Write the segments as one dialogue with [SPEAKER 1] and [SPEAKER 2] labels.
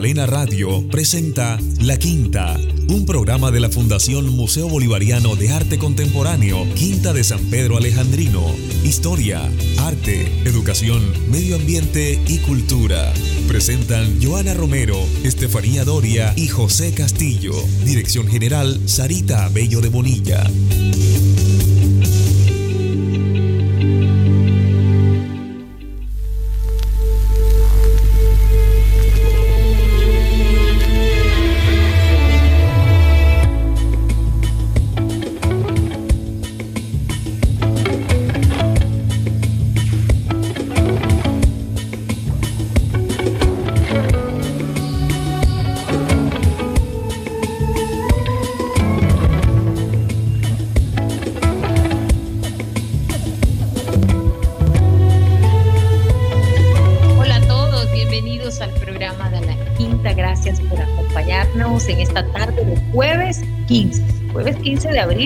[SPEAKER 1] Unimagdalena Radio presenta La Quinta, un programa de la Fundación Museo Bolivariano de Arte Contemporáneo, Quinta de San Pedro Alejandrino. Historia, arte, educación, medio ambiente y cultura. Presentan Joana Romero, Estefanía Doria y José Castillo. Dirección General Sarita Bello de Bonilla.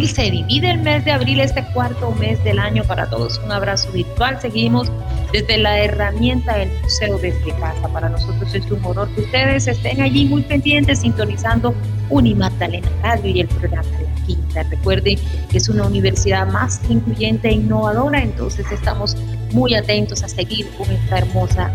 [SPEAKER 2] Se divide el mes de abril, este cuarto mes del año para todos. Un abrazo virtual. Seguimos desde la herramienta del museo desde casa. Para nosotros es un honor que ustedes estén allí muy pendientes, sintonizando Unimagdalena Radio y el programa de la Quinta. Recuerden que es una universidad más incluyente e innovadora, entonces estamos muy atentos a seguir con esta hermosa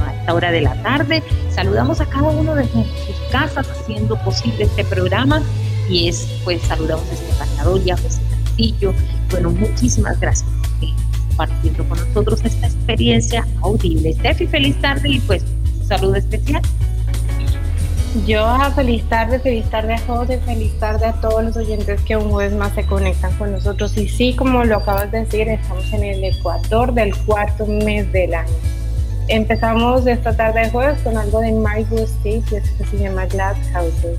[SPEAKER 2] a esta hora de la tarde. Saludamos a cada uno de sus casas haciendo posible este programa y es, pues saludamos a Estefania Doria, José Castillo. Bueno, muchísimas gracias por compartiendo con nosotros esta experiencia audible. Steffi, feliz tarde y pues saludo especial.
[SPEAKER 3] Yo, feliz tarde, feliz tarde a José, feliz tarde a todos los oyentes que un vez más se conectan con nosotros. Y sí, como lo acabas de decir, estamos en el ecuador del cuarto mes del año. Empezamos esta tarde de jueves con algo de Margot Steve, que se llama Glass Houses.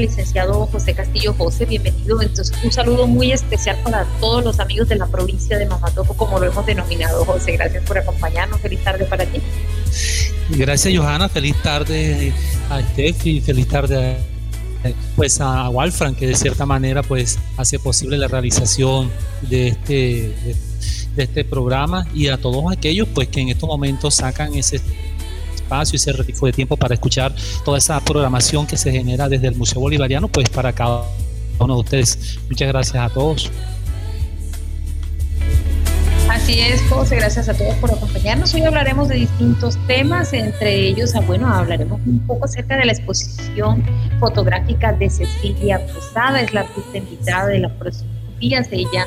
[SPEAKER 2] Licenciado José Castillo José, bienvenido. Entonces, un saludo muy especial para todos los amigos de la provincia de Mamatoco, como lo hemos denominado. José, gracias por acompañarnos. Feliz tarde para ti.
[SPEAKER 4] Gracias, Johanna. Feliz tarde a Steffi. Feliz tarde a, pues a Walfran, que de cierta manera pues hace posible la realización de este, de este programa y a todos aquellos pues que en estos momentos sacan ese espacio, ese ratico de tiempo para escuchar toda esa programación que se genera desde el Museo Bolivariano, pues para cada uno de ustedes. Muchas gracias a todos.
[SPEAKER 2] Así es, José, gracias a todos por acompañarnos. Hoy hablaremos de distintos temas, entre ellos, ah, bueno, hablaremos un poco acerca de la exposición fotográfica de Cecilia Posada, es la artista invitada de los próximos días. Ella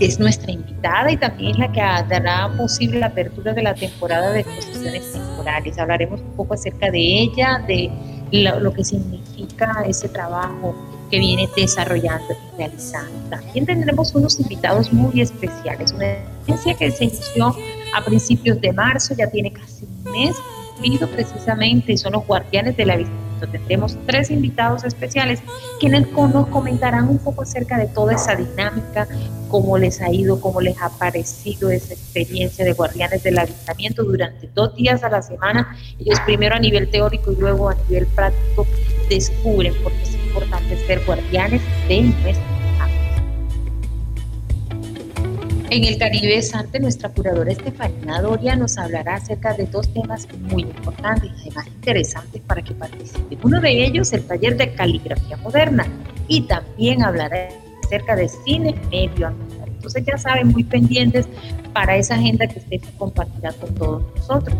[SPEAKER 2] es nuestra invitada y también la que dará posible la apertura de la temporada de exposiciones temporales. Hablaremos un poco acerca de ella, de lo, que significa ese trabajo que viene desarrollando y realizando. También tendremos unos invitados muy especiales, una experiencia que se inició a principios de marzo, ya tiene casi un mes cumplido precisamente, y son los guardianes de la visita tendremos tres invitados especiales quienes nos comentarán un poco acerca de toda esa dinámica, cómo les ha ido, cómo les ha parecido esa experiencia de guardianes del avistamiento durante dos días a la semana. Ellos primero a nivel teórico y luego a nivel práctico descubren por qué es importante ser guardianes de nuestra En el Caribe Sante, nuestra curadora Estefanía Doria nos hablará acerca de dos temas muy importantes y además interesantes para que participen. Uno de ellos, el taller de caligrafía moderna, y también hablará acerca de cine medio ambiental. Entonces ya saben, muy pendientes para esa agenda que usted compartirá con todos nosotros.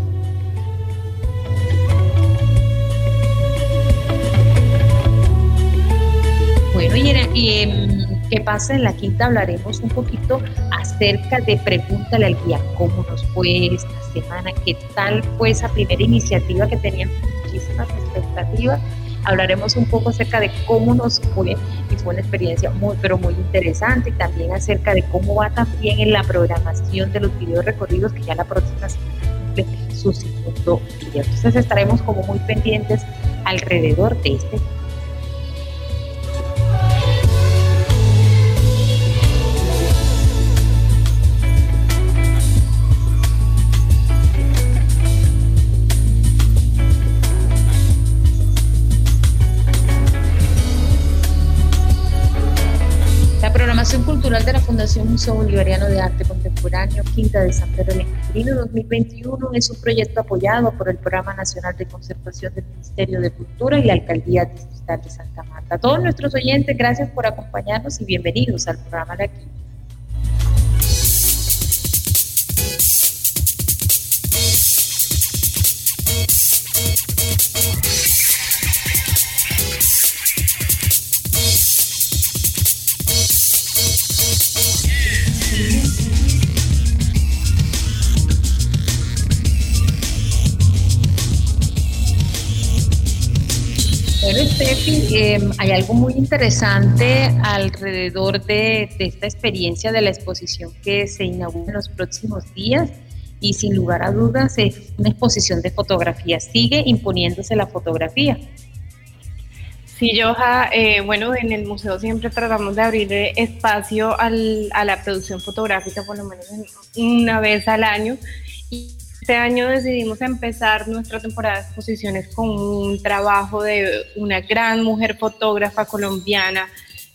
[SPEAKER 2] Bueno, y, y ¿Qué pasa? En la quinta hablaremos un poquito acerca de Pregúntale al guía, cómo nos fue esta semana, qué tal fue esa primera iniciativa que tenían muchísimas expectativas. Hablaremos un poco acerca de cómo nos fue y fue una experiencia muy, pero muy interesante también acerca de cómo va también en la programación de los videos recorridos que ya la próxima semana cumple su segundo video. Entonces estaremos como muy pendientes alrededor de este Cultural de la Fundación Museo Bolivariano de Arte Contemporáneo, Quinta de San Pedro Alejandrino 2021, es un proyecto apoyado por el Programa Nacional de Conservación del Ministerio de Cultura y la Alcaldía Distrital de Santa Marta. A todos nuestros oyentes, gracias por acompañarnos y bienvenidos al programa de aquí. Em, hay algo muy interesante alrededor de, esta experiencia de la exposición que se inaugura en los próximos días y sin lugar a dudas es una exposición de fotografía. Sigue imponiéndose la fotografía.
[SPEAKER 3] Sí, Joja, eh, bueno, en el museo siempre tratamos de abrir espacio al, a la producción fotográfica por lo menos una vez al año. Y este año decidimos empezar nuestra temporada de exposiciones con un trabajo de una gran mujer fotógrafa colombiana,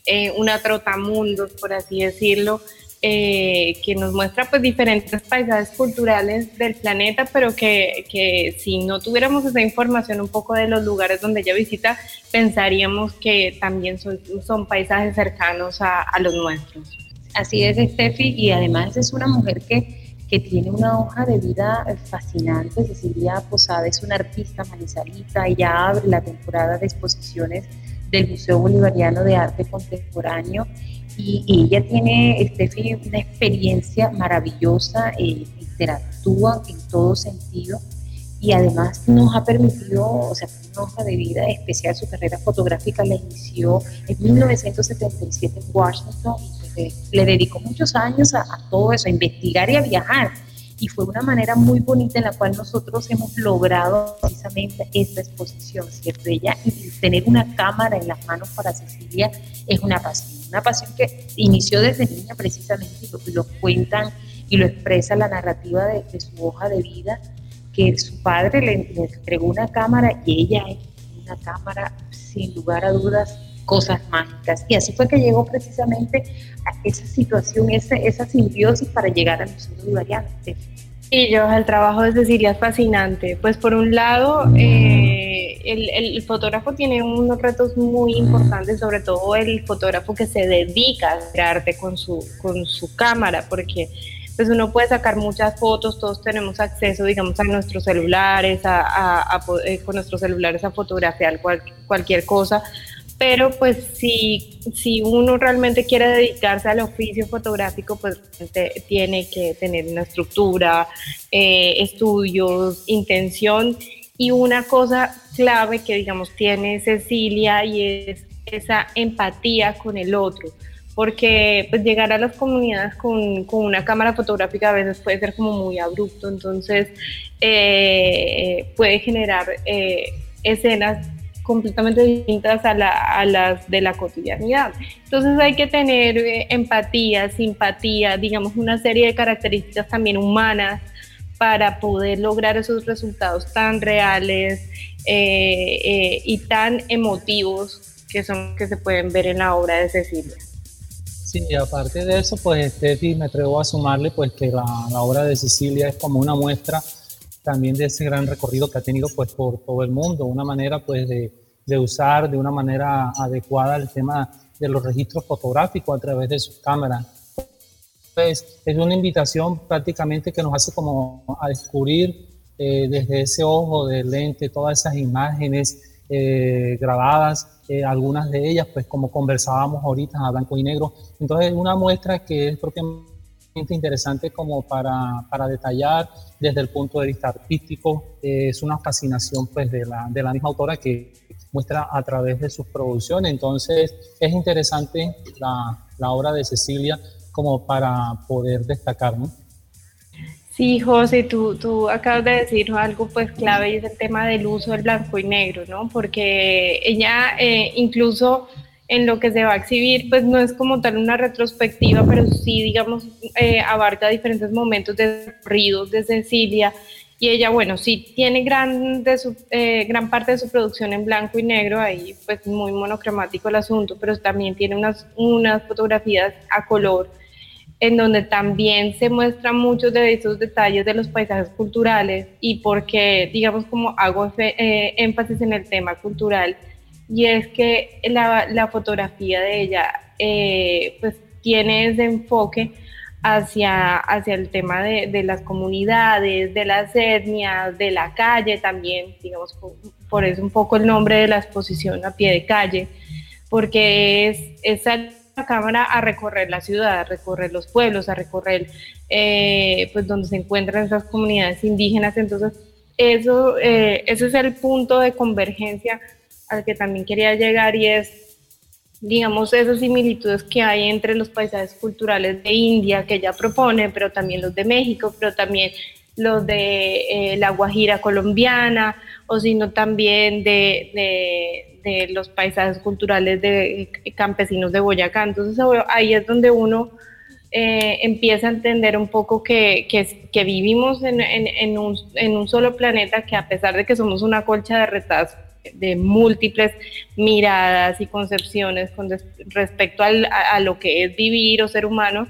[SPEAKER 3] eh, una trotamundos, por así decirlo, eh, que nos muestra pues diferentes paisajes culturales del planeta, pero que, que, si no tuviéramos esa información un poco de los lugares donde ella visita, pensaríamos que también son, son paisajes cercanos a, a los nuestros.
[SPEAKER 2] Así es, Steffi, y además es una mujer que que tiene una hoja de vida fascinante. Cecilia Posada es una artista manizalita, ella abre la temporada de exposiciones del Museo Bolivariano de Arte Contemporáneo y, ella tiene, este, una experiencia maravillosa, eh, interactúa en todo sentido y además nos ha permitido, o sea, una hoja de vida especial, su carrera fotográfica la inició en 1977 en Washington le dedicó muchos años a, todo eso, a investigar y a viajar. Y fue una manera muy bonita en la cual nosotros hemos logrado precisamente esta exposición, ¿cierto? Ella, y tener una cámara en las manos para Cecilia es una pasión, una pasión que inició desde niña precisamente y lo, cuentan y lo expresa la narrativa de, su hoja de vida, que su padre le, le entregó una cámara y ella una cámara sin lugar a dudas cosas mágicas. Y así fue que llegó precisamente a esa situación, esa, esa simbiosis para llegar al Museo Bolivariano.
[SPEAKER 3] Y yo, el trabajo de Cecilia es fascinante. Pues por un lado, eh, el, el, fotógrafo tiene unos retos muy importantes, sobre todo el fotógrafo que se dedica a hacer arte con su, con su cámara, porque pues uno puede sacar muchas fotos, todos tenemos acceso, digamos, a nuestros celulares, a, a, eh, con nuestros celulares a fotografiar cualquier cosa, pero pues si, si uno realmente quiere dedicarse al oficio fotográfico, pues tiene que tener una estructura, eh, estudios, intención. Y una cosa clave que digamos tiene Cecilia y es esa empatía con el otro porque pues, llegar a las comunidades con, con, una cámara fotográfica a veces puede ser como muy abrupto, entonces eh, puede generar eh, escenas completamente distintas a, las de la cotidianidad. Entonces hay que tener eh, empatía, simpatía, digamos una serie de características también humanas para poder lograr esos resultados tan reales eh, eh, y tan emotivos que son que se pueden ver en la obra de Cecilia.
[SPEAKER 4] Sí, aparte de eso, pues Steffi me atrevo a sumarle pues que la obra de Cecilia es como una muestra también de ese gran recorrido que ha tenido pues por todo el mundo, una manera pues de, de usar de una manera adecuada el tema de los registros fotográficos a través de su cámara. Pues es una invitación prácticamente que nos hace como a descubrir eh, desde ese ojo de lente todas esas imágenes eh, grabadas, eh, algunas de ellas, pues como conversábamos ahorita, a blanco y negro. Entonces, una muestra que es propiamente interesante como para, para detallar desde el punto de vista artístico. es una fascinación pues de la, de la misma autora que muestra a través de sus producciones. Entonces, es interesante la, la obra de Cecilia como para poder destacar, ¿no?
[SPEAKER 3] Sí, José, tú, tú acabas de decir algo pues clave y es el tema del uso del blanco y negro, ¿no? Porque ella eh, incluso en lo que se va a exhibir, pues no es como tal una retrospectiva, pero sí, digamos, eh, abarca diferentes momentos de recorridos de Cecilia. Y ella, bueno, sí tiene gran, de su, eh, gran parte de su producción en blanco y negro, ahí pues muy monocromático el asunto, pero también tiene unas, unas fotografías a color en donde también se muestran muchos de esos detalles de los paisajes culturales y porque, digamos, como hago eh, énfasis en el tema cultural, y es que la, la fotografía de ella eh, pues tiene ese enfoque hacia, hacia el tema de, de, las comunidades, de las etnias, de la calle también, digamos, por, eso un poco el nombre de la exposición a pie de calle, porque es, es la cámara a recorrer la ciudad, a recorrer los pueblos, a recorrer eh, pues donde se encuentran esas comunidades indígenas. Entonces, eso, eh, ese es el punto de convergencia al que también quería llegar y es, digamos, esas similitudes que hay entre los paisajes culturales de India que ella propone, pero también los de México, pero también los de eh, la Guajira colombiana, o sino también de, de, los paisajes culturales de campesinos de Boyacá. Entonces ahí es donde uno eh, empieza a entender un poco que, que, que vivimos en, en, en, un, en, un, solo planeta, que a pesar de que somos una colcha de retazos, de múltiples miradas y concepciones con respecto al, a, a lo que es vivir o ser humano,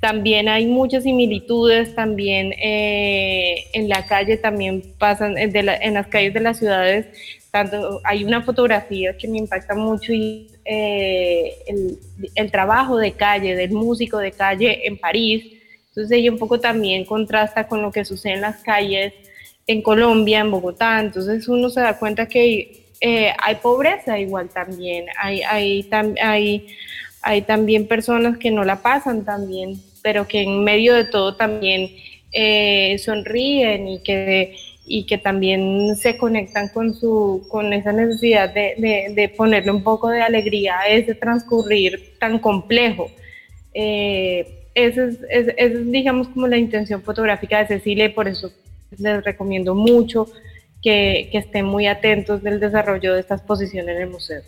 [SPEAKER 3] también hay muchas similitudes, también eh, en la calle, también pasan, en, la, en, las calles de las ciudades, tanto, hay una fotografía que me impacta mucho y eh, el, el, trabajo de calle, del músico de calle en París, entonces ella un poco también contrasta con lo que sucede en las calles en Colombia, en Bogotá, entonces uno se da cuenta que eh, hay pobreza igual también, hay, hay, hay también personas que no la pasan tan bien, pero que en medio de todo también eh, sonríen y que, y que también se conectan con, su, con esa necesidad de, de, de ponerle un poco de alegría a ese transcurrir tan complejo. Eh, esa es, es, es, digamos, como la intención fotográfica de Cecilia y por eso les recomiendo mucho que, estén muy atentos del desarrollo de esta exposición en el museo.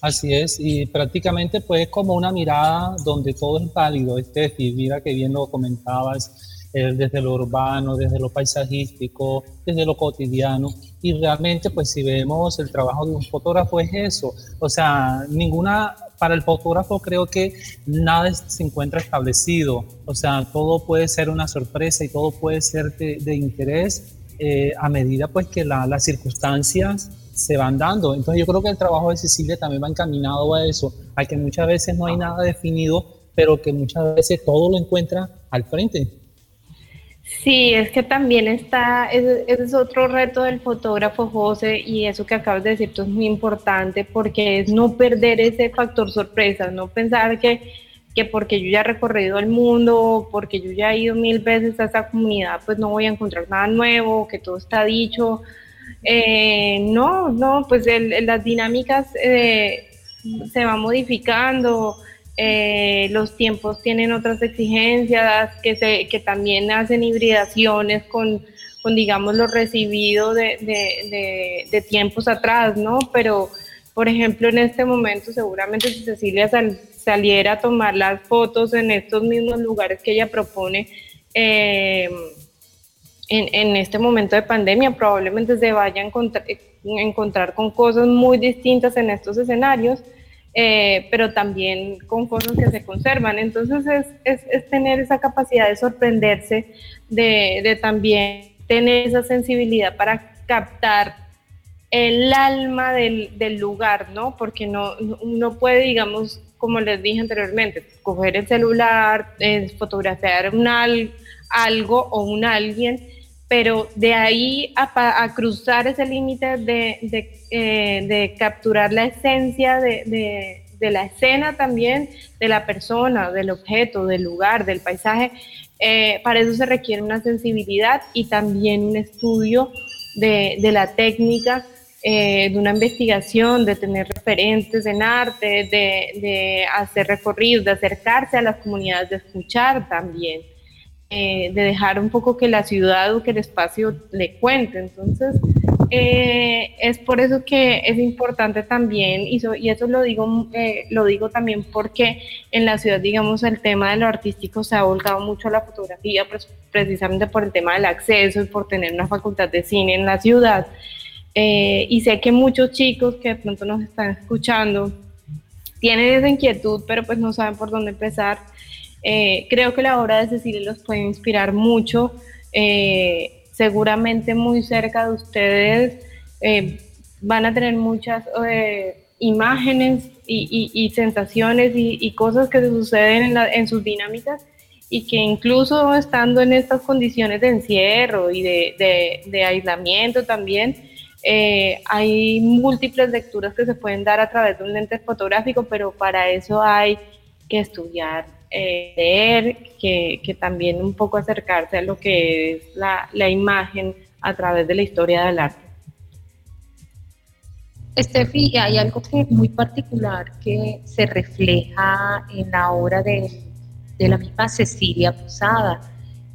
[SPEAKER 4] Así es, y prácticamente pues como una mirada donde todo es válido, es decir, mira que bien lo comentabas, desde lo urbano, desde lo paisajístico, desde lo cotidiano, y realmente pues si vemos el trabajo de un fotógrafo es eso, o sea, ninguna, para el fotógrafo creo que nada se encuentra establecido, o sea, todo puede ser una sorpresa y todo puede ser de, interés eh, a medida pues que la, las circunstancias se van dando. Entonces yo creo que el trabajo de Cecilia también va encaminado a eso, a que muchas veces no hay nada definido, pero que muchas veces todo lo encuentra al frente.
[SPEAKER 3] Sí, es que también está, ese, es otro reto del fotógrafo José y eso que acabas de decir tú es muy importante porque es no perder ese factor sorpresa, no pensar que, que porque yo ya he recorrido el mundo, porque yo ya he ido mil veces a esa comunidad, pues no voy a encontrar nada nuevo, que todo está dicho, eh, no, no, pues el, las dinámicas eh, se van modificando, eh, los tiempos tienen otras exigencias que, se, que también hacen hibridaciones con, con digamos, lo recibido de, de, tiempos atrás, ¿no? Pero, por ejemplo, en este momento, seguramente si Cecilia sal, saliera a tomar las fotos en estos mismos lugares que ella propone, eh, en, en, este momento de pandemia probablemente se vaya a encontrar, encontrar con cosas muy distintas en estos escenarios, eh, pero también con cosas que se conservan. Entonces es, es, tener esa capacidad de sorprenderse, de, de, también tener esa sensibilidad para captar el alma del, del lugar, ¿no? Porque no, no puede, digamos, como les dije anteriormente, coger el celular, eh, fotografiar un al, algo o un alguien pero de ahí a, cruzar ese límite de, eh, capturar la esencia de, la escena también, de la persona, del objeto, del lugar, del paisaje, eh, para eso se requiere una sensibilidad y también un estudio de, la técnica, eh, de una investigación, de tener referentes en arte, de hacer recorridos, de acercarse a las comunidades, de escuchar también. De dejar un poco que la ciudad o que el espacio le cuente. Entonces, eh, es por eso que es importante también, y, eso lo digo, eh, lo digo también porque en la ciudad, digamos, el tema de lo artístico se ha volcado mucho a la fotografía, precisamente por el tema del acceso y por tener una facultad de cine en la ciudad. y sé que muchos chicos que de pronto nos están escuchando tienen esa inquietud, pero pues no saben por dónde empezar. Eh, creo que la obra de Cecilia los puede inspirar mucho. Eh, seguramente muy cerca de ustedes eh, van a tener muchas imágenes y, sensaciones y, cosas que suceden en, sus dinámicas y que incluso estando en estas condiciones de encierro y de, aislamiento también, hay múltiples lecturas que se pueden dar a través de un lente fotográfico, pero para eso hay que estudiar eh, leer, que, también un poco acercarse a lo que es la, imagen a través de la historia del arte.
[SPEAKER 2] Estefi, hay algo que muy particular que se refleja en la obra de, de la misma Cecilia Posada.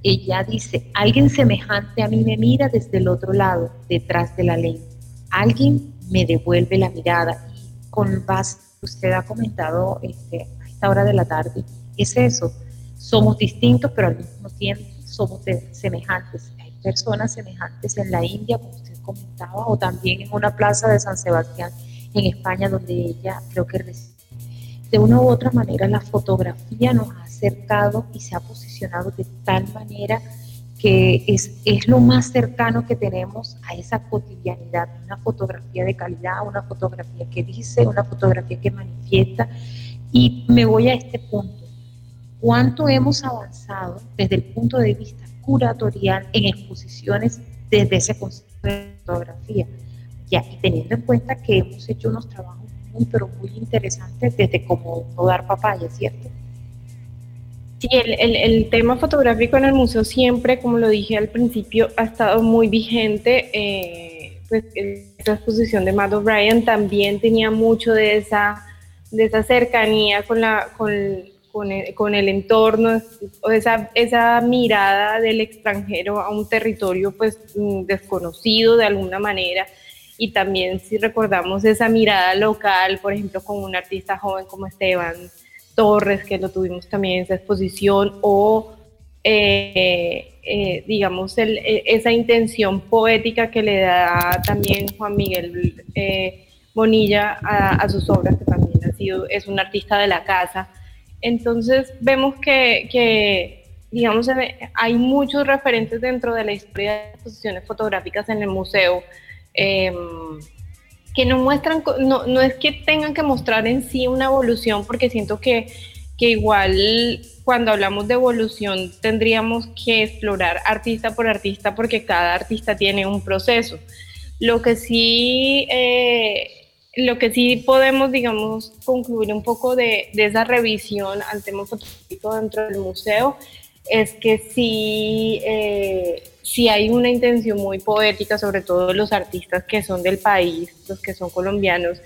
[SPEAKER 2] Ella dice, alguien semejante a mí me mira desde el otro lado, detrás de la ley. Alguien me devuelve la mirada. Con base, usted ha comentado este, a esta hora de la tarde, es eso. Somos distintos, pero al mismo tiempo somos semejantes. Hay personas semejantes en la India, como usted comentaba, o también en una plaza de San Sebastián en España, donde ella creo que. De una u otra manera, la fotografía nos ha acercado y se ha posicionado de tal manera que es, es lo más cercano que tenemos a esa cotidianidad, una fotografía de calidad, una fotografía que dice, una fotografía que manifiesta. Y me voy a este punto cuánto hemos avanzado desde el punto de vista curatorial en exposiciones desde ese concepto de fotografía. Ya, y teniendo en cuenta que hemos hecho unos trabajos muy, pero muy interesantes desde como dar papaya, ¿cierto?
[SPEAKER 3] Sí, el, el, tema fotográfico en el museo siempre, como lo dije al principio, ha estado muy vigente. Eh, pues esa exposición de Matt O'Brien también tenía mucho de esa, de esa cercanía con, la, con, con el, con el entorno, o esa, esa mirada del extranjero a un territorio pues mm, desconocido de alguna manera. Y también si recordamos esa mirada local, por ejemplo, con un artista joven como Esteban Torres, que lo tuvimos también en esa exposición, o eh, eh, digamos e, esa intención poética que le da también Juan Miguel eh, Bonilla a, a, sus obras, que también ha sido, es un artista de la casa entonces vemos que, digamos, hay muchos referentes dentro de la historia de exposiciones fotográficas en el museo em, que no muestran, no, no, es que tengan que mostrar en sí una evolución, porque siento que, que igual cuando hablamos de evolución tendríamos que explorar artista por artista, porque cada artista tiene un proceso. Lo que sí eh, lo que sí podemos, digamos, concluir un poco de, esa revisión al tema fotográfico dentro del museo es que sí, eh, sí hay una intención muy poética, sobre todo los artistas que son del país, los que son colombianos,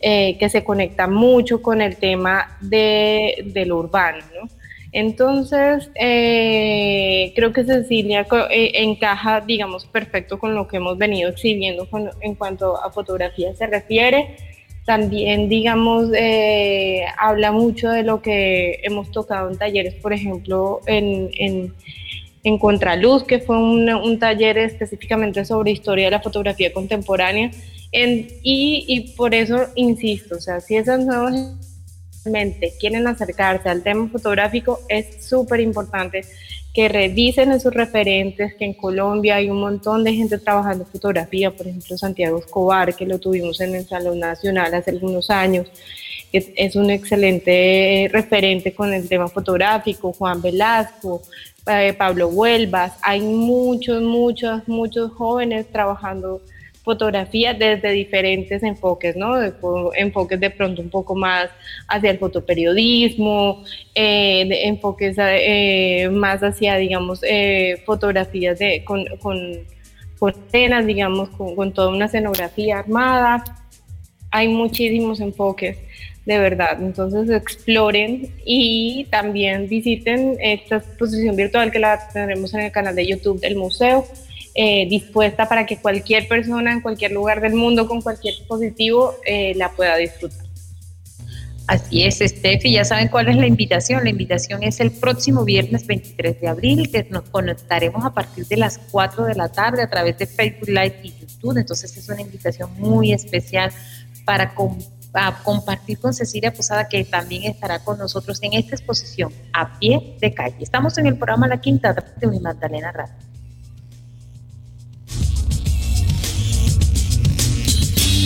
[SPEAKER 3] eh, que se conectan mucho con el tema de, lo urbano, ¿no? Entonces, eh, creo que Cecilia encaja, digamos, perfecto con lo que hemos venido exhibiendo en cuanto a fotografía se refiere. También, digamos, eh, habla mucho de lo que hemos tocado en talleres, por ejemplo, en, en, Contraluz, que fue un, taller específicamente sobre historia de la fotografía contemporánea. y, y por eso insisto, o sea, si esas nuevas quieren acercarse al tema fotográfico, es súper importante que revisen esos referentes, que en Colombia hay un montón de gente trabajando fotografía, por ejemplo Santiago Escobar, que lo tuvimos en el Salón Nacional hace algunos años, que es un excelente referente con el tema fotográfico, Juan Velasco, eh, Pablo Huelvas, hay muchos, muchos, muchos jóvenes trabajando fotografía desde diferentes enfoques, ¿no? enfoques de pronto un poco más hacia el fotoperiodismo, eh, enfoques eh, más hacia, digamos, eh, fotografías de, con, con, escenas, digamos, con, con, toda una escenografía armada. Hay muchísimos enfoques, de verdad. Entonces exploren y también visiten esta exposición virtual que la tendremos en el canal de YouTube del museo eh, dispuesta para que cualquier persona en cualquier lugar del mundo con cualquier dispositivo eh, la pueda disfrutar.
[SPEAKER 2] Así es, Steffi, ya saben cuál es la invitación. La invitación es el próximo viernes 23 de abril, que nos conectaremos a partir de las 4 de la tarde a través de Facebook Live y YouTube. Entonces es una invitación muy especial para compartir con Cecilia Posada, que también estará con nosotros en esta exposición a pie de calle. Estamos en el programa La Quinta de Magdalena Radio.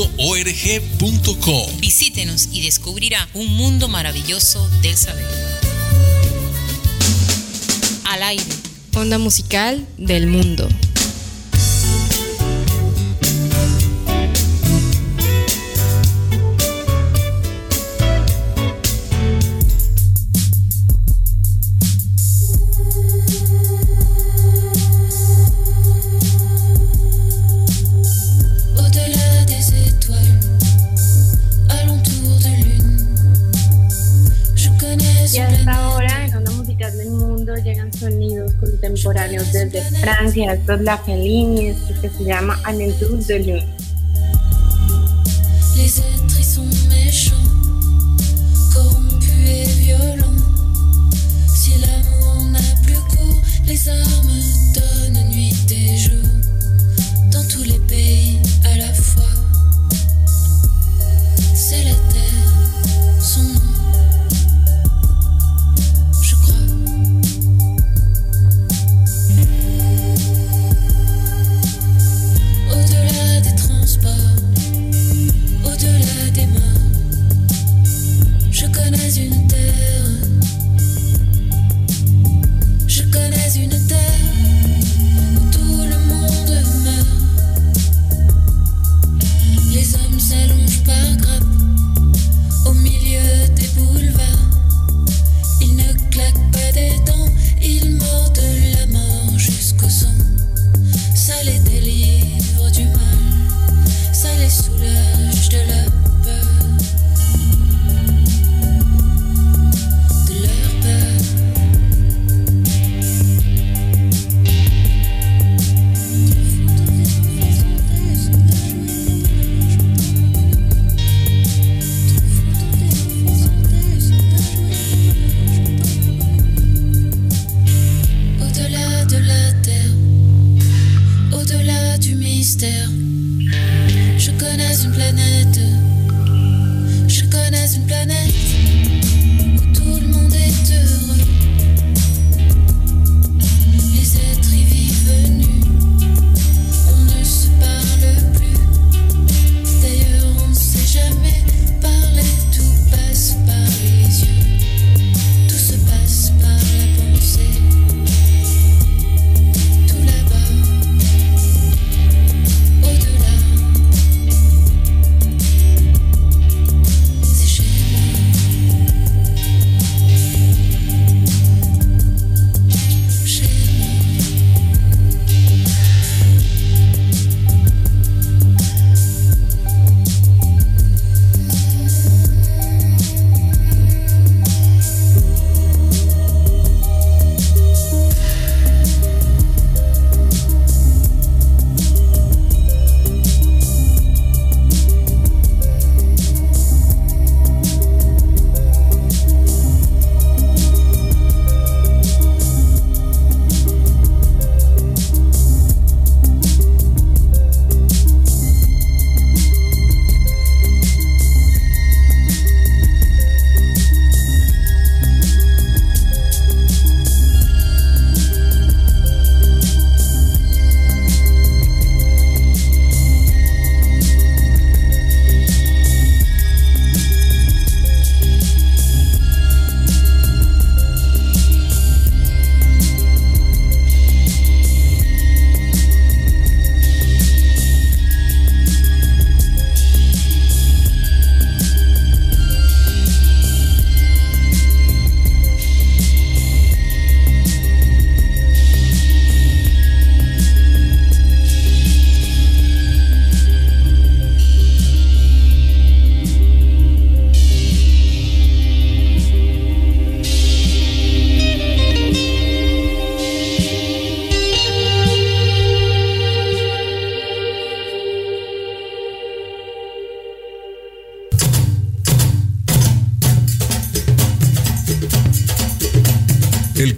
[SPEAKER 5] org.co.
[SPEAKER 6] Visítenos y descubrirá un mundo maravilloso del saber.
[SPEAKER 7] Al aire. Onda musical del mundo.
[SPEAKER 3] La Fellini, esto que se. Les êtres sont méchants,
[SPEAKER 1] corrompus et violents. Si
[SPEAKER 3] l'amour n'a plus cours,
[SPEAKER 7] les armes donnent nuit et jour. Dans tous les pays à
[SPEAKER 3] la fois, c'est la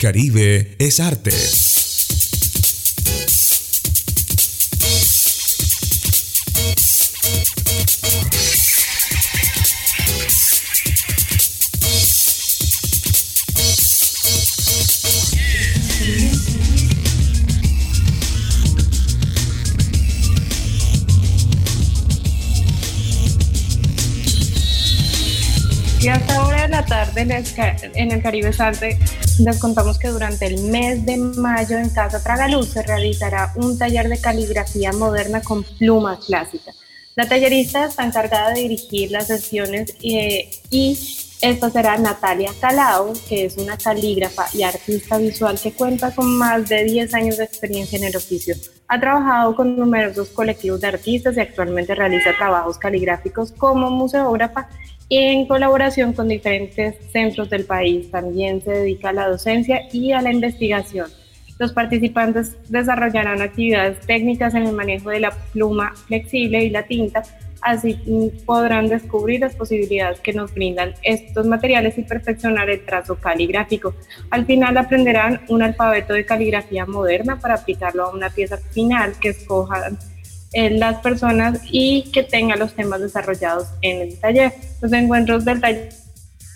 [SPEAKER 3] Caribe es arte. En el Caribe Salte les contamos que durante el mes de mayo en Casa Tragaluz se realizará un taller de caligrafía moderna con pluma clásica. La tallerista está encargada de dirigir las sesiones eh, y esta será Natalia Calao, que es una calígrafa y artista visual que cuenta con más de 10 años de experiencia en el oficio. Ha trabajado con numerosos colectivos de artistas y actualmente realiza trabajos caligráficos como museógrafa en colaboración con diferentes centros del país. También se dedica a la docencia y a la investigación. Los participantes desarrollarán actividades técnicas en el manejo de la pluma flexible y la tinta, así podrán descubrir las posibilidades que nos brindan estos materiales y perfeccionar el trazo caligráfico. Al final aprenderán un alfabeto de caligrafía moderna para aplicarlo a una pieza final que escojan las personas y que tenga los temas desarrollados en el taller. Los encuentros del taller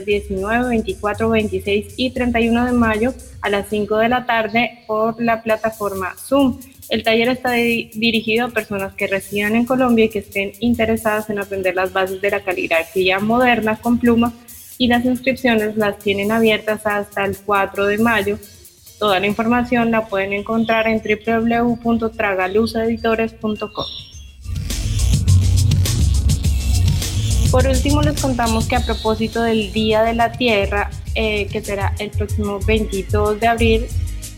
[SPEAKER 3] 19, 24, 26 y 31 de mayo a las 5 de la tarde por la plataforma Zoom. El taller está dirigido a personas que residan en Colombia y que estén interesadas en aprender las bases de la caligrafía moderna con pluma y las inscripciones las tienen abiertas hasta el 4 de mayo Toda la información la pueden encontrar en www.tragaluseditores.com. Por último, les contamos que a propósito del Día de la Tierra, eh, que será el próximo 22 de abril,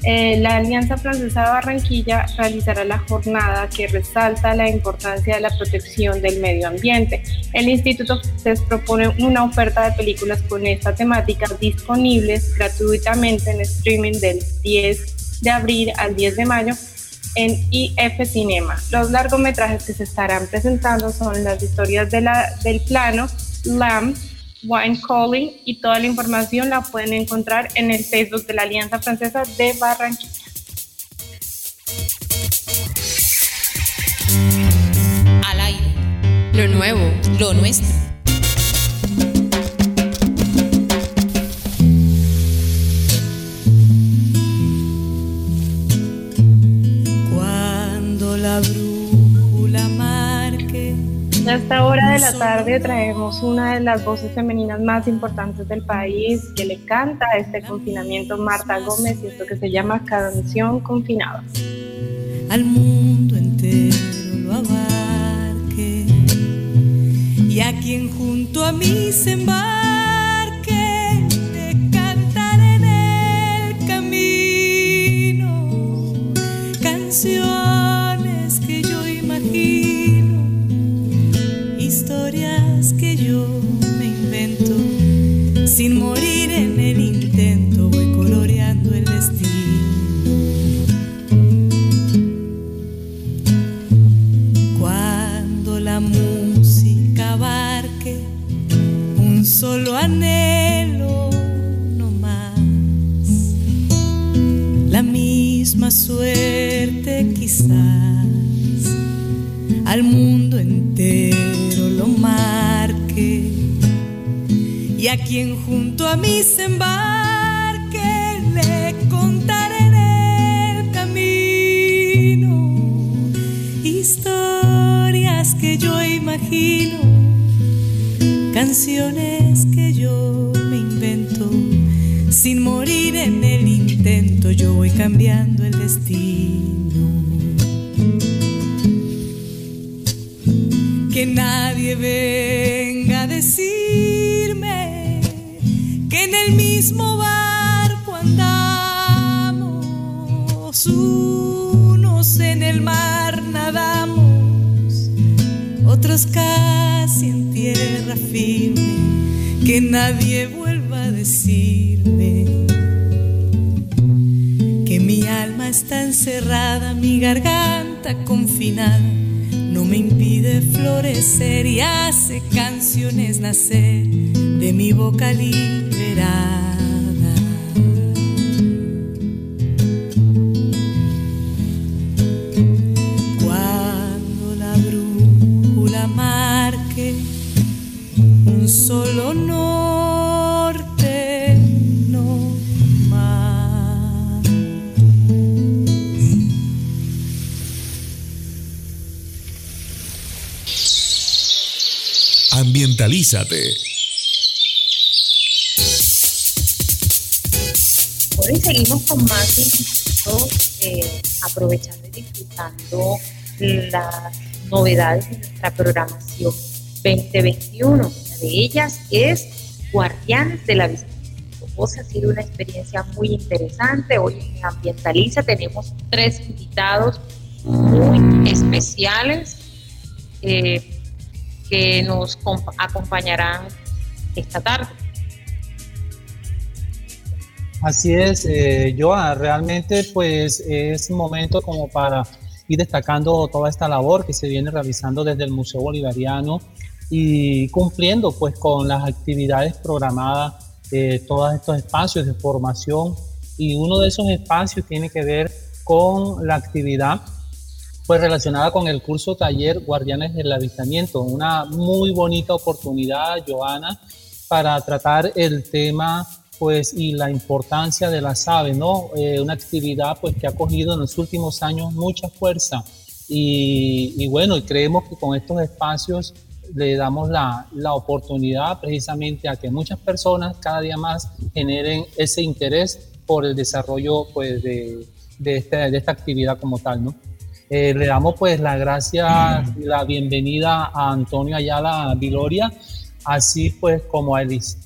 [SPEAKER 3] eh, la Alianza Francesa de Barranquilla realizará la jornada que resalta la importancia de la protección del medio ambiente. El Instituto francés propone una oferta de películas con esta temática disponibles gratuitamente en streaming del 10 de abril al 10 de mayo en IF Cinema. Los largometrajes que se estarán presentando son las historias de la, del plano, LAM, Wine Calling y toda la información la pueden encontrar en el Facebook de la Alianza Francesa de Barranquilla.
[SPEAKER 6] Al aire.
[SPEAKER 7] Lo nuevo.
[SPEAKER 6] Lo nuestro.
[SPEAKER 8] La brújula marque
[SPEAKER 3] A esta hora de la tarde traemos una de las voces femeninas más importantes del país que le canta a este confinamiento, Marta Gómez, y esto que se llama Canción Confinada.
[SPEAKER 8] al mundo entero lo abarque y a quien junto a mí se embarque quien junto a mí se embarque, le contaré en el camino historias que yo imagino, canciones que yo me invento, sin morir en el intento, yo voy cambiando el destino. Que nadie venga mismo barco andamos, unos en el mar nadamos, otros casi en tierra firme, que nadie vuelva a decirme que mi alma está encerrada, mi garganta confinada, no me impide florecer y hace canciones nacer de mi boca liberada.
[SPEAKER 1] Ambientalízate.
[SPEAKER 2] Bueno, y seguimos con más invitados, eh, aprovechando y disfrutando las novedades de nuestra programación 2021. Una de ellas es Guardianes de la Vista. Ha sido una experiencia muy interesante. Hoy en Ambientaliza tenemos tres invitados muy especiales eh, que nos acompañarán esta tarde.
[SPEAKER 4] Así es, eh, Joa, realmente pues es momento como para ir destacando toda esta labor que se viene realizando desde el Museo Bolivariano y cumpliendo pues con las actividades programadas de todos estos espacios de formación y uno de esos espacios tiene que ver con la actividad pues relacionada con el curso taller Guardianes del Avistamiento, una muy bonita oportunidad, Joana, para tratar el tema pues y la importancia de las aves, ¿no? Eh, una actividad pues que ha cogido en los últimos años mucha fuerza y, y bueno, y creemos que con estos espacios le damos la, la, oportunidad precisamente a que muchas personas cada día más generen ese interés por el desarrollo pues, de, de, este, de esta actividad como tal. ¿no? Eh, le damos pues la gracia y la bienvenida a Antonio Ayala Viloria, así pues como a Elis,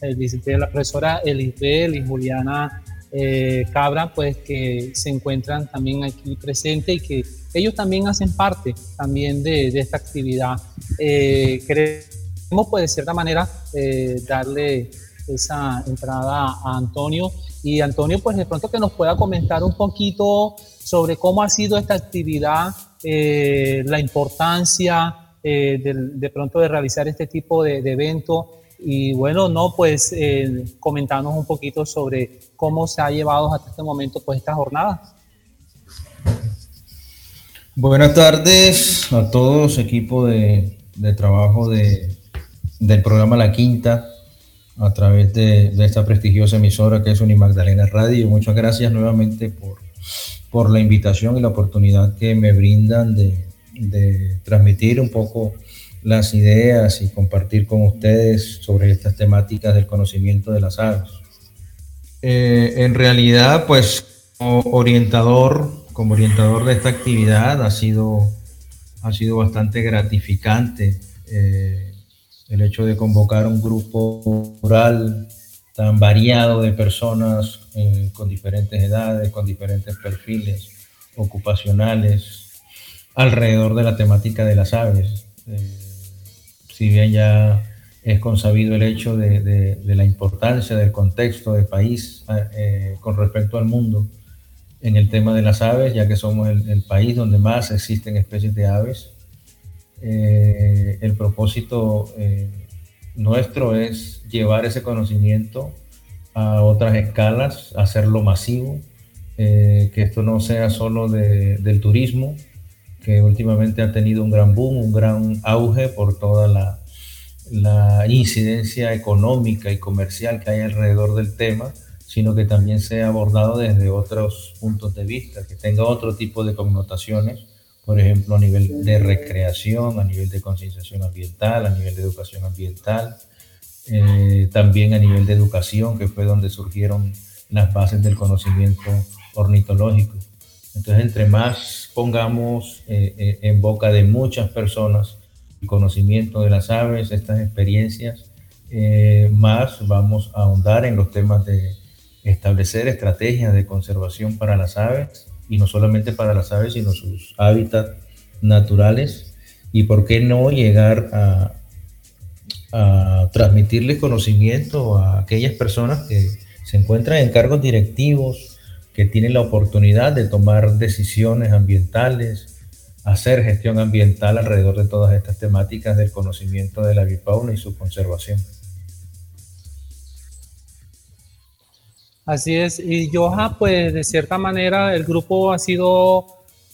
[SPEAKER 4] la profesora Elisbel y Juliana eh, Cabra, pues que se encuentran también aquí presentes y que ellos también hacen parte también de, de esta actividad. Eh, queremos pues de cierta manera eh, darle esa entrada a Antonio y Antonio pues de pronto que nos pueda comentar un poquito sobre cómo ha sido esta actividad, la importancia de, de, pronto de realizar este tipo de, de evento y bueno, no, pues eh, comentarnos un poquito sobre cómo se ha llevado hasta este momento pues esta jornada.
[SPEAKER 9] Buenas tardes a todos, equipo de, trabajo de, del programa La Quinta a través de, esta prestigiosa emisora que es Unimagdalena Radio. Muchas gracias nuevamente por, por la invitación y la oportunidad que me brindan de, transmitir un poco las ideas y compartir con ustedes sobre estas temáticas del conocimiento de las aves. Eh, en realidad, pues como orientador, como orientador de esta actividad ha sido, ha sido bastante gratificante eh, el hecho de convocar un grupo rural tan variado de personas eh, con diferentes edades, con diferentes perfiles ocupacionales alrededor de la temática de las aves. Eh, si bien ya es consabido el hecho de, de, la importancia del contexto del país eh, con respecto al mundo en el tema de las aves, ya que somos el, el país donde más existen especies de aves. Eh, el propósito eh, nuestro es llevar ese conocimiento a otras escalas, hacerlo masivo, que esto no sea solo de, del turismo, que últimamente ha tenido un gran boom, un gran auge por toda la, la incidencia económica y comercial que hay alrededor del tema, sino que también sea abordado desde otros puntos de vista, que tenga otro tipo de connotaciones, por ejemplo, a nivel de recreación, a nivel de concienciación ambiental, a nivel de educación ambiental, eh, también a nivel de educación, que fue donde surgieron las bases del conocimiento ornitológico. Entonces, entre más pongamos eh, eh, en boca de muchas personas el conocimiento de las aves, estas experiencias, más vamos a ahondar en los temas de establecer estrategias de conservación para las aves, y no solamente para las aves, sino sus hábitats naturales, y por qué no llegar a, a transmitirles conocimiento a aquellas personas que se encuentran en cargos directivos, que tienen la oportunidad de tomar decisiones ambientales, hacer gestión ambiental alrededor de todas estas temáticas del conocimiento de la avifauna y su conservación.
[SPEAKER 4] Así es, y Joja, pues de cierta manera el grupo ha sido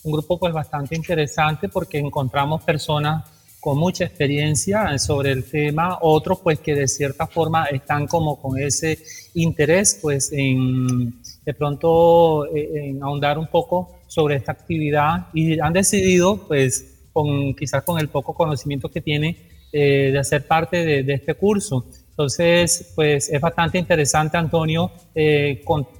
[SPEAKER 4] un grupo pues bastante interesante porque encontramos personas con mucha experiencia sobre el tema, otros pues que de cierta forma están como con ese interés pues en de pronto eh, en ahondar un poco sobre esta actividad y han decidido pues con quizás con el poco conocimiento que tiene de hacer parte de, este curso. Entonces, pues es bastante interesante, Antonio,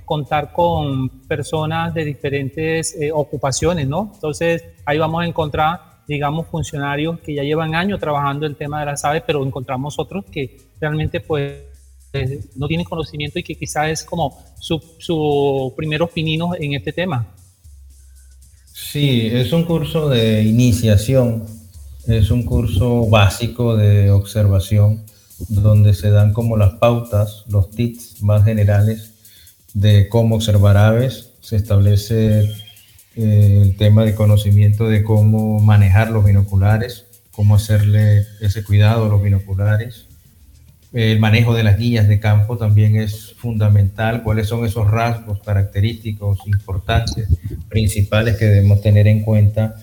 [SPEAKER 4] contar con personas de diferentes ocupaciones, ¿no? Entonces, ahí vamos a encontrar digamos, funcionarios que ya llevan años trabajando el tema de las aves, pero encontramos otros que realmente pues eh, no tienen conocimiento y que quizás es como su, su primeros pininos en este tema.
[SPEAKER 9] Sí, es un curso de iniciación, es un curso básico de observación donde se dan como las pautas, los tips más generales de cómo observar aves, se establece eh, el tema de conocimiento de cómo manejar los binoculares, cómo hacerle ese cuidado a los binoculares. El manejo de las guías de campo también es fundamental. ¿Cuáles son esos rasgos característicos importantes, principales que debemos tener en cuenta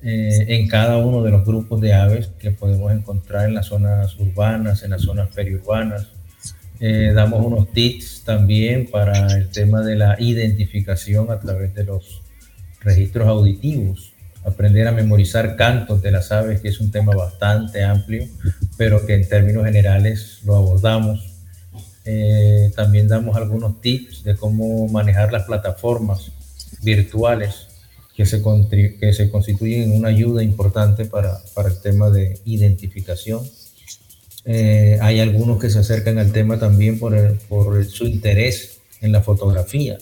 [SPEAKER 9] eh, en cada uno de los grupos de aves que podemos encontrar en las zonas urbanas, en las zonas periurbanas? Eh, damos unos tips también para el tema de la identificación a través de los registros auditivos, aprender a memorizar cantos de las aves, que es un tema bastante amplio, pero que en términos generales lo abordamos. Eh, también damos algunos tips de cómo manejar las plataformas virtuales que se, que se constituyen en una ayuda importante para, para el tema de identificación. Eh, hay algunos que se acercan al tema también por, por su interés en la fotografía.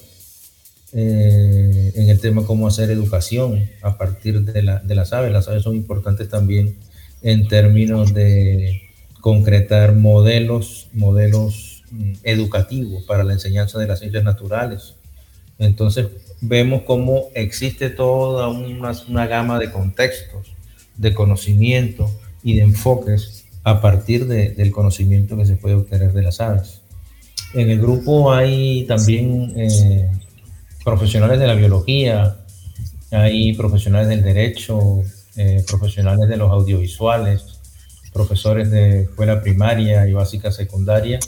[SPEAKER 9] Eh, en el tema cómo hacer educación a partir de, la, de las aves. Las aves son importantes también en términos de concretar modelos, modelos mm, educativos para la enseñanza de las ciencias naturales. Entonces vemos cómo existe toda una, una gama de contextos, de conocimiento y de enfoques a partir de, del conocimiento que se puede obtener de las aves. En el grupo hay también eh, profesionales de la biología, hay profesionales del derecho, eh, profesionales de los audiovisuales, profesores de escuela primaria y básica secundaria,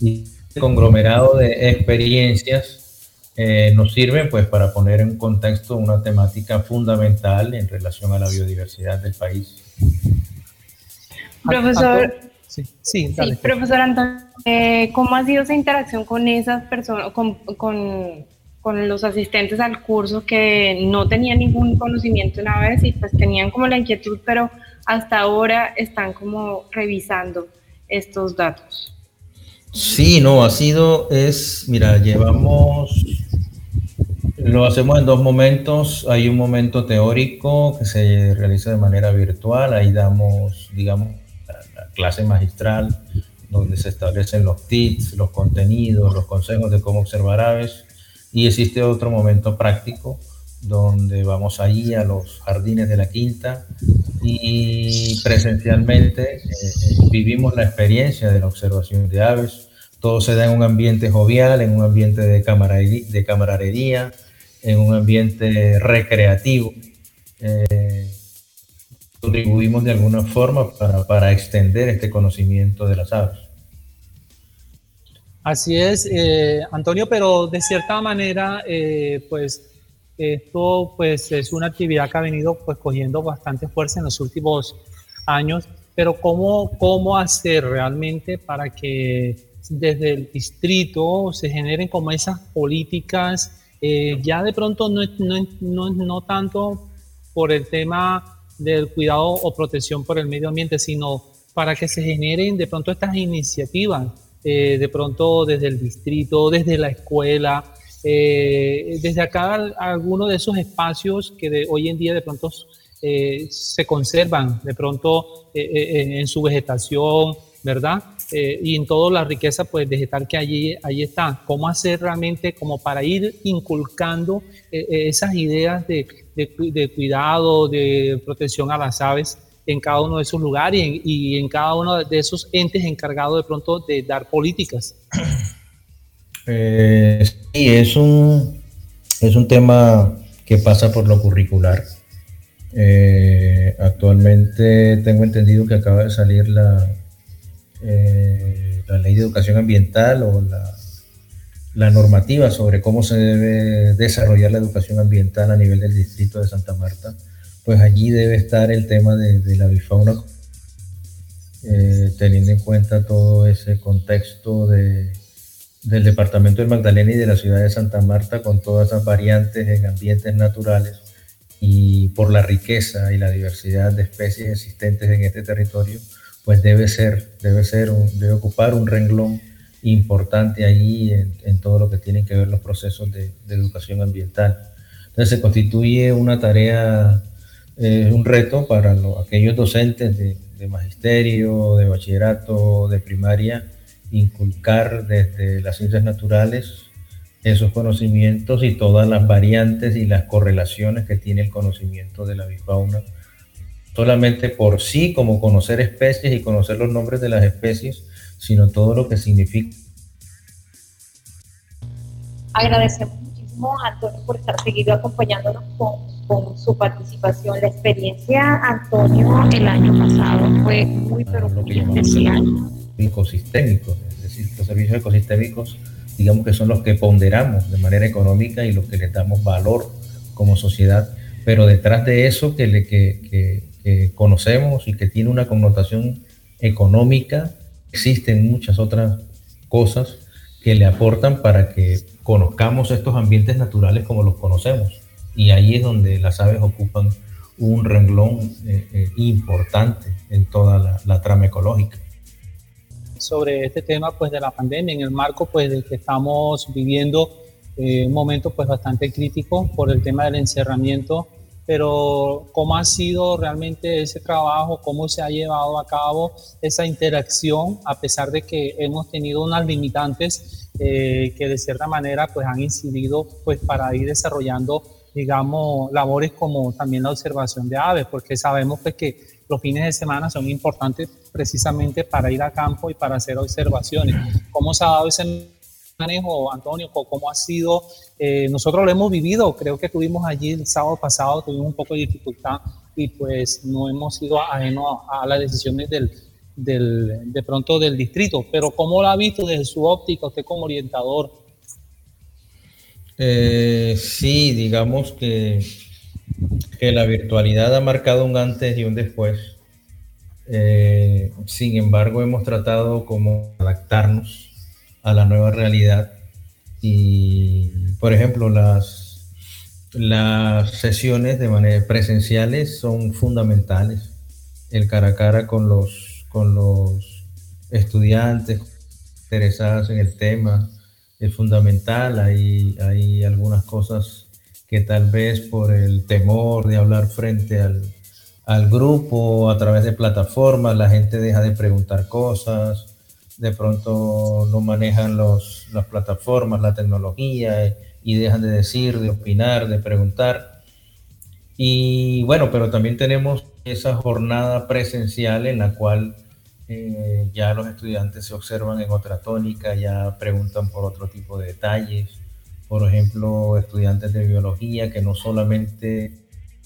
[SPEAKER 9] y el conglomerado de experiencias eh, nos sirven pues para poner en contexto una temática fundamental en relación a la biodiversidad del país.
[SPEAKER 3] Profesor, sí, sí, profesor Antonio, eh, ¿cómo ha sido esa interacción con esas personas, con, con con los asistentes al curso que no tenían ningún conocimiento una vez y pues tenían como la inquietud, pero hasta ahora están como revisando estos datos.
[SPEAKER 9] Sí, no, ha sido, es, mira, llevamos, lo hacemos en dos momentos. Hay un momento teórico que se realiza de manera virtual, ahí damos, digamos, la clase magistral, donde se establecen los tips, los contenidos, los consejos de cómo observar aves y existe otro momento práctico donde vamos allí a los jardines de la quinta y presencialmente eh, eh, vivimos la experiencia de la observación de aves. Todo se da en un ambiente jovial, en un ambiente de, camaradería, de camaradería en un ambiente recreativo. Eh, contribuimos de alguna forma para, para extender este conocimiento de las aves.
[SPEAKER 4] Así es, eh, Antonio, pero de cierta manera, eh, pues esto pues es una actividad que ha venido pues cogiendo bastante fuerza en los últimos años, pero ¿cómo, cómo hacer realmente para que desde el distrito se generen como esas políticas, eh, ya de pronto no, no, no, no tanto por el tema del cuidado o protección por el medio ambiente, sino para que se generen de pronto estas iniciativas eh, de pronto desde el distrito, desde la escuela, eh, desde acá algunos de esos espacios que de, hoy en día de pronto eh, se conservan, de pronto en su vegetación, ¿verdad? y en toda la riqueza pues, vegetal que allí, allí está. ¿Cómo hacer realmente como para ir inculcando esas ideas de, de cuidado, de protección a las aves? En cada uno de esos lugares y en, cada uno de esos entes encargados de pronto de dar políticas.
[SPEAKER 9] Eh, sí, es un, es un tema que pasa por lo curricular. Eh, actualmente tengo entendido que acaba de salir la, eh, la ley de educación ambiental o la, la normativa sobre cómo se debe desarrollar la educación ambiental a nivel del distrito de Santa Marta pues allí debe estar el tema de, la bifauna eh, teniendo en cuenta todo ese contexto de, del departamento del Magdalena y de la ciudad de Santa Marta con todas esas variantes en ambientes naturales y por la riqueza y la diversidad de especies existentes en este territorio, pues debe ser, debe ser, debe ocupar un renglón importante ahí en, todo lo que tiene que ver los procesos de, educación ambiental. Entonces se constituye una tarea, eh, un reto para aquellos docentes de, de magisterio, de bachillerato, de primaria, inculcar desde las ciencias naturales esos conocimientos y todas las variantes y las correlaciones que tiene el conocimiento de la bifauna, solamente por sí como conocer especies y conocer los nombres de las especies, sino todo lo que significa.
[SPEAKER 2] Agradecemos muchísimo a Antonio por estar seguido acompañándonos con con su participación. La experiencia, Antonio, el año pasado fue muy, pero muy especial.
[SPEAKER 9] Ecosistémicos, es decir, los servicios ecosistémicos, digamos que son los que ponderamos de manera económica y los que le damos valor como sociedad, pero detrás de eso que, le, que, que conocemos y que tiene una connotación económica, existen muchas otras cosas que le aportan para que conozcamos estos ambientes naturales como los conocemos y ahí es donde las aves ocupan un renglón eh, eh, importante en toda la, trama ecológica.
[SPEAKER 4] Sobre este tema pues de la pandemia, en el marco pues de que estamos viviendo eh, un momento pues bastante crítico por el tema del encerramiento, pero cómo ha sido realmente ese trabajo, cómo se ha llevado a cabo esa interacción, a pesar de que hemos tenido unas limitantes que de cierta manera pues han incidido pues para ir desarrollando digamos, labores como también la observación de aves, porque sabemos pues, que los fines de semana son importantes precisamente para ir a campo y para hacer observaciones. ¿Cómo se ha dado ese manejo, Antonio? ¿Cómo ha sido? Eh, nosotros lo hemos vivido, creo que tuvimos allí el sábado pasado, tuvimos un poco de dificultad y pues no hemos sido ajenos a, las decisiones del, del, de pronto del distrito, pero ¿cómo lo ha visto desde su óptica usted como orientador?
[SPEAKER 9] Eh, sí, digamos que, que la virtualidad ha marcado un antes y un después. Eh, sin embargo, hemos tratado como adaptarnos a la nueva realidad y, por ejemplo, las, las sesiones de manera presenciales son fundamentales. El cara a cara con los, con los estudiantes interesados en el tema, es fundamental. Hay, hay algunas cosas que tal vez por el temor de hablar frente al, al grupo a través de plataformas, la gente deja de preguntar cosas, de pronto no manejan los, las plataformas, la tecnología y dejan de decir, de opinar, de preguntar. Y bueno, pero también tenemos esa jornada presencial en la cual eh, ya los estudiantes se observan en otra tónica, ya preguntan por otro tipo de detalles. Por ejemplo, estudiantes de biología que no solamente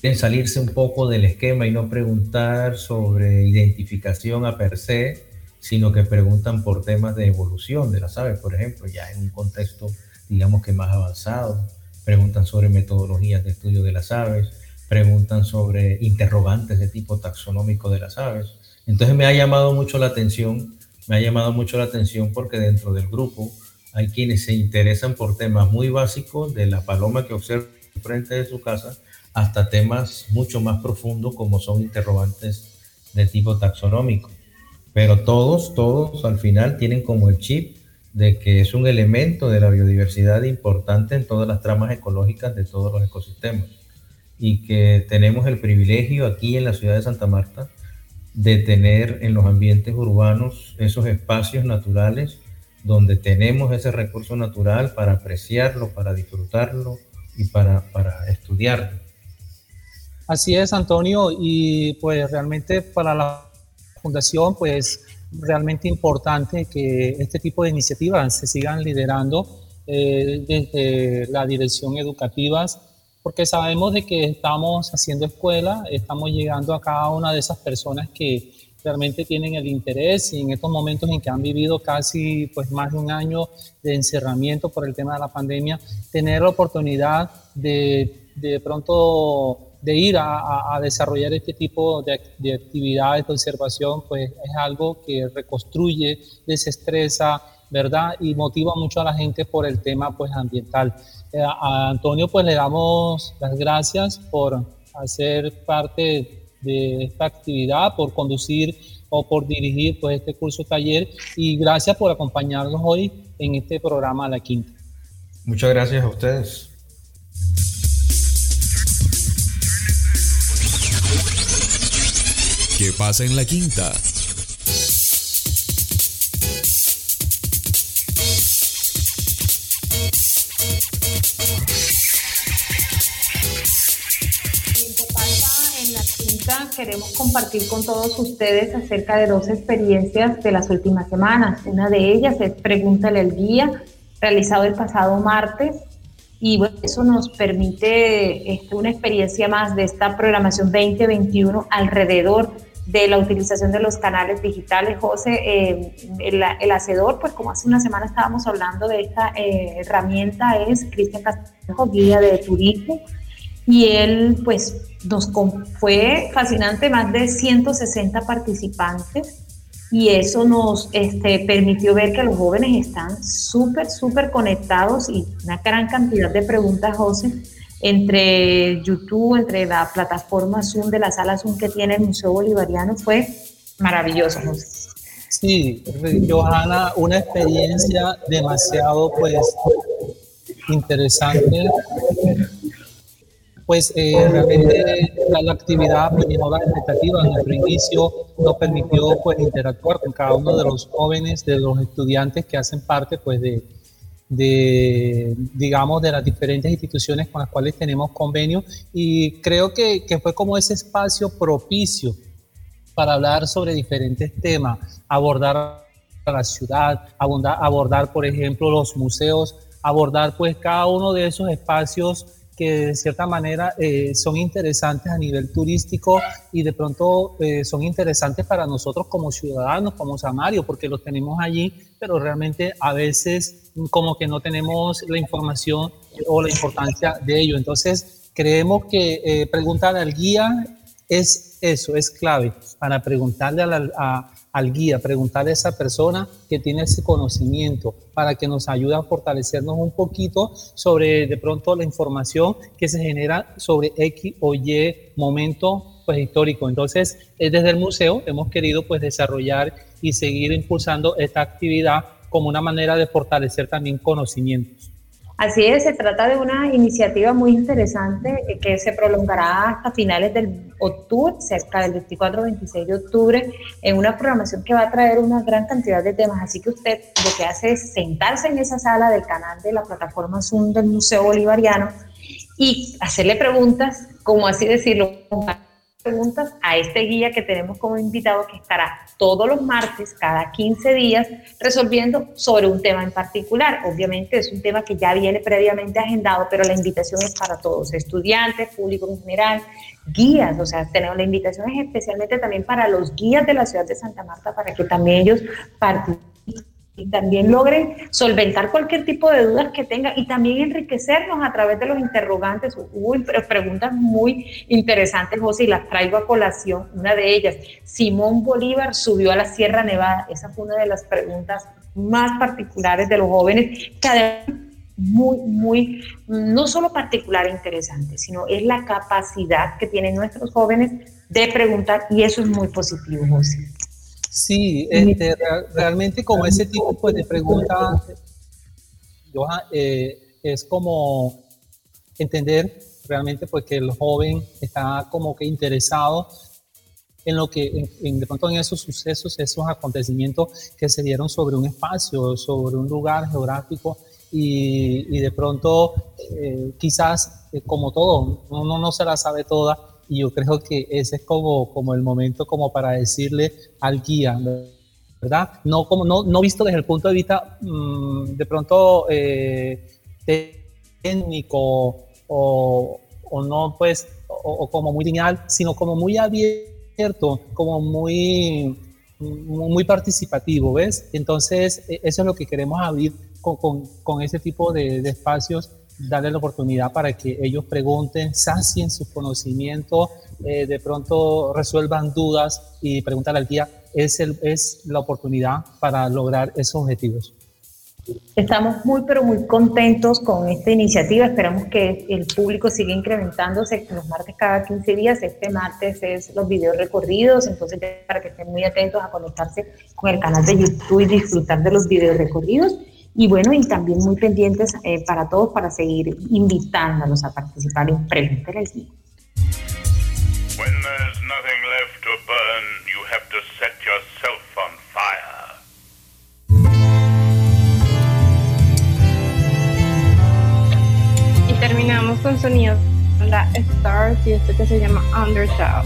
[SPEAKER 9] quieren salirse un poco del esquema y no preguntar sobre identificación a per se, sino que preguntan por temas de evolución de las aves, por ejemplo, ya en un contexto, digamos que más avanzado. Preguntan sobre metodologías de estudio de las aves, preguntan sobre interrogantes de tipo taxonómico de las aves entonces me ha llamado mucho la atención, me ha llamado mucho la atención porque dentro del grupo hay quienes se interesan por temas muy básicos de la paloma que observa frente de su casa hasta temas mucho más profundos como son interrogantes de tipo taxonómico. Pero todos, todos al final tienen como el chip de que es un elemento de la biodiversidad importante en todas las tramas ecológicas de todos los ecosistemas y que tenemos el privilegio aquí en la ciudad de Santa Marta de tener en los ambientes urbanos esos espacios naturales donde tenemos ese recurso natural para apreciarlo, para disfrutarlo y para, para estudiarlo.
[SPEAKER 4] Así es, Antonio, y pues realmente para la fundación, pues realmente importante que este tipo de iniciativas se sigan liderando eh, desde la dirección educativa porque sabemos de que estamos haciendo escuela, estamos llegando a cada una de esas personas que realmente tienen el interés y en estos momentos en que han vivido casi pues más de un año de encerramiento por el tema de la pandemia, tener la oportunidad de de pronto de ir a, desarrollar este tipo de, de, actividades de observación, pues es algo que reconstruye, desestresa, ¿verdad? Y motiva mucho a la gente por el tema pues ambiental. Eh, a Antonio pues le damos las gracias por hacer parte de esta actividad, por conducir o por dirigir pues este curso taller y gracias por acompañarnos hoy en este programa La Quinta.
[SPEAKER 9] Muchas gracias a ustedes.
[SPEAKER 1] ¿Qué pasa en la quinta?
[SPEAKER 2] Queremos compartir con todos ustedes acerca de dos experiencias de las últimas semanas. Una de ellas es Pregúntale al Guía, realizado el pasado martes. Y bueno, eso nos permite este, una experiencia más de esta programación 2021 alrededor de la utilización de los canales digitales. José, eh, el, hacedor, pues como hace una semana estábamos hablando de esta eh, herramienta, es Cristian Castillo, guía de turismo y él pues nos fue fascinante, más de 160 participantes y eso nos este, permitió ver que los jóvenes están súper, súper conectados y una gran cantidad de preguntas, José, entre YouTube, entre la plataforma Zoom de la sala Zoom que tiene el Museo Bolivariano, fue maravilloso, José.
[SPEAKER 4] Sí, Johanna, una experiencia demasiado pues interesante pues eh, realmente la, actividad pues, llenó las expectativas. En nuestro inicio nos permitió pues interactuar con cada uno de los jóvenes, de los estudiantes que hacen parte pues de, de digamos, de las diferentes instituciones con las cuales tenemos convenio y creo que, que fue como ese espacio propicio para hablar sobre diferentes temas, abordar la ciudad, abordar, abordar por ejemplo los museos, abordar pues cada uno de esos espacios que de cierta manera eh, son interesantes a nivel turístico y de pronto eh, son interesantes para nosotros como ciudadanos, como Samario, porque los tenemos allí, pero realmente a veces como que no tenemos la información o la importancia de ello. Entonces, creemos que eh, preguntar al guía es eso, es clave para preguntarle a, a al guía, preguntarle a esa persona que tiene ese conocimiento para que nos ayude a fortalecernos un poquito sobre de pronto la información que se genera sobre X o Y momento pues histórico. Entonces, desde el museo hemos querido pues desarrollar y seguir impulsando esta actividad como una manera de fortalecer también conocimientos.
[SPEAKER 2] Así es, se trata de una iniciativa muy interesante eh, que se prolongará hasta finales del octubre, cerca del 24-26 de octubre, en una programación que va a traer una gran cantidad de temas. Así que usted lo que hace es sentarse en esa sala del canal de la plataforma Zoom del Museo Bolivariano y hacerle preguntas, como así decirlo, preguntas a este guía que tenemos como invitado que estará todos los martes, cada 15 días, resolviendo sobre un tema en particular. Obviamente es un tema que ya viene previamente agendado, pero la invitación es para todos, estudiantes, público en general, guías, o sea, tenemos la invitación es especialmente también para los guías de la ciudad de Santa Marta, para que también ellos participen y también logren solventar cualquier tipo de dudas que tengan y también enriquecernos a través de los interrogantes. Hubo preguntas muy interesantes, José, y las traigo a colación. Una de ellas, Simón Bolívar subió a la Sierra Nevada. Esa fue una de las preguntas más particulares de los jóvenes, que además muy, muy, no solo particular e interesante, sino es la capacidad que tienen nuestros jóvenes de preguntar y eso es muy positivo, José.
[SPEAKER 4] Sí, este, realmente como ese tipo pues, de pregunta, eh, es como entender realmente pues, que el joven está como que interesado en lo que, en, de pronto en esos sucesos, esos acontecimientos que se dieron sobre un espacio, sobre un lugar geográfico y, de pronto eh, quizás, eh, como todo, uno no se la sabe toda, y yo creo que ese es como, como el momento como para decirle al guía, ¿verdad? No, como, no, no visto desde el punto de vista mm, de pronto eh, técnico o, o, no pues, o, como muy lineal, sino como muy abierto, como muy, muy participativo, ¿ves? Entonces, e, eso es lo que queremos abrir con, con, con ese tipo de, de espacios darle la oportunidad para que ellos pregunten, sacien sus conocimientos, eh, de pronto resuelvan dudas y preguntar al guía, es, el, es la oportunidad para lograr esos objetivos.
[SPEAKER 2] Estamos muy, pero muy contentos con esta iniciativa. Esperamos que el público siga incrementándose los martes cada 15 días. Este martes es los videos recorridos, entonces para que estén muy atentos a conectarse con el canal de YouTube y disfrutar de los videos recorridos. Y bueno, y también muy pendientes eh, para todos para seguir invitándolos a participar en Preguntas al Guía. When there's nothing left to burn, you have to set yourself on fire.
[SPEAKER 3] Y terminamos con sonidos la Stars y esto que se llama Undertow.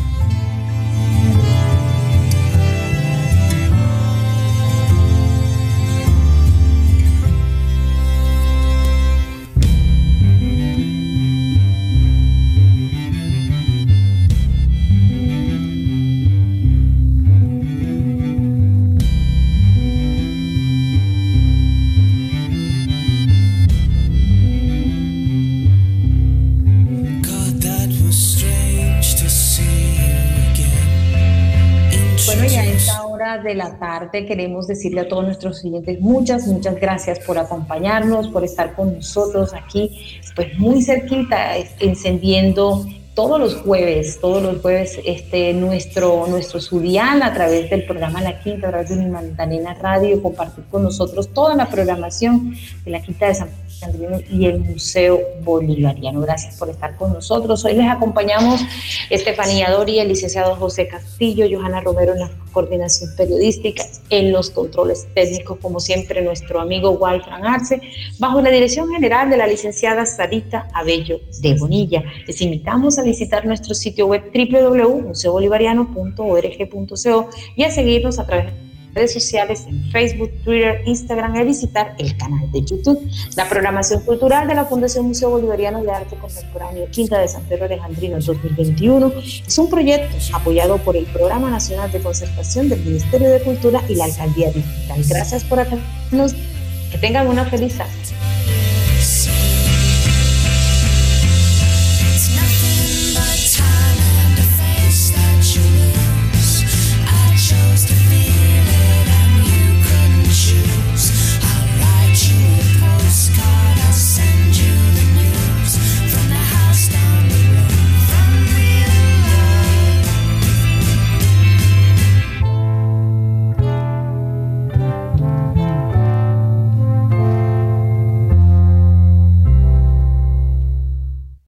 [SPEAKER 2] De la tarde queremos decirle a todos nuestros clientes muchas, muchas gracias por acompañarnos, por estar con nosotros aquí, pues muy cerquita, encendiendo todos los jueves, todos los jueves, este, nuestro, nuestro Surial a través del programa La Quinta, a través de Magdalena Radio, compartir con nosotros toda la programación de la Quinta de San y el Museo Bolivariano. Gracias por estar con nosotros. Hoy les acompañamos Estefanía Dori, el licenciado José Castillo, Johanna Romero en la coordinación periodística, en los controles técnicos, como siempre, nuestro amigo Walfran Arce, bajo la dirección general de la licenciada Sarita Abello de Bonilla. Les invitamos a visitar nuestro sitio web www.museobolivariano.org.co y a seguirnos a través de redes sociales en Facebook, Twitter, Instagram y visitar el canal de YouTube. La programación cultural de la Fundación Museo Bolivariano de Arte Contemporáneo Quinta de San Pedro Alejandrino 2021 es un proyecto apoyado por el Programa Nacional de Conservación del Ministerio de Cultura y la Alcaldía Digital. Gracias por atendernos. Que tengan una feliz tarde.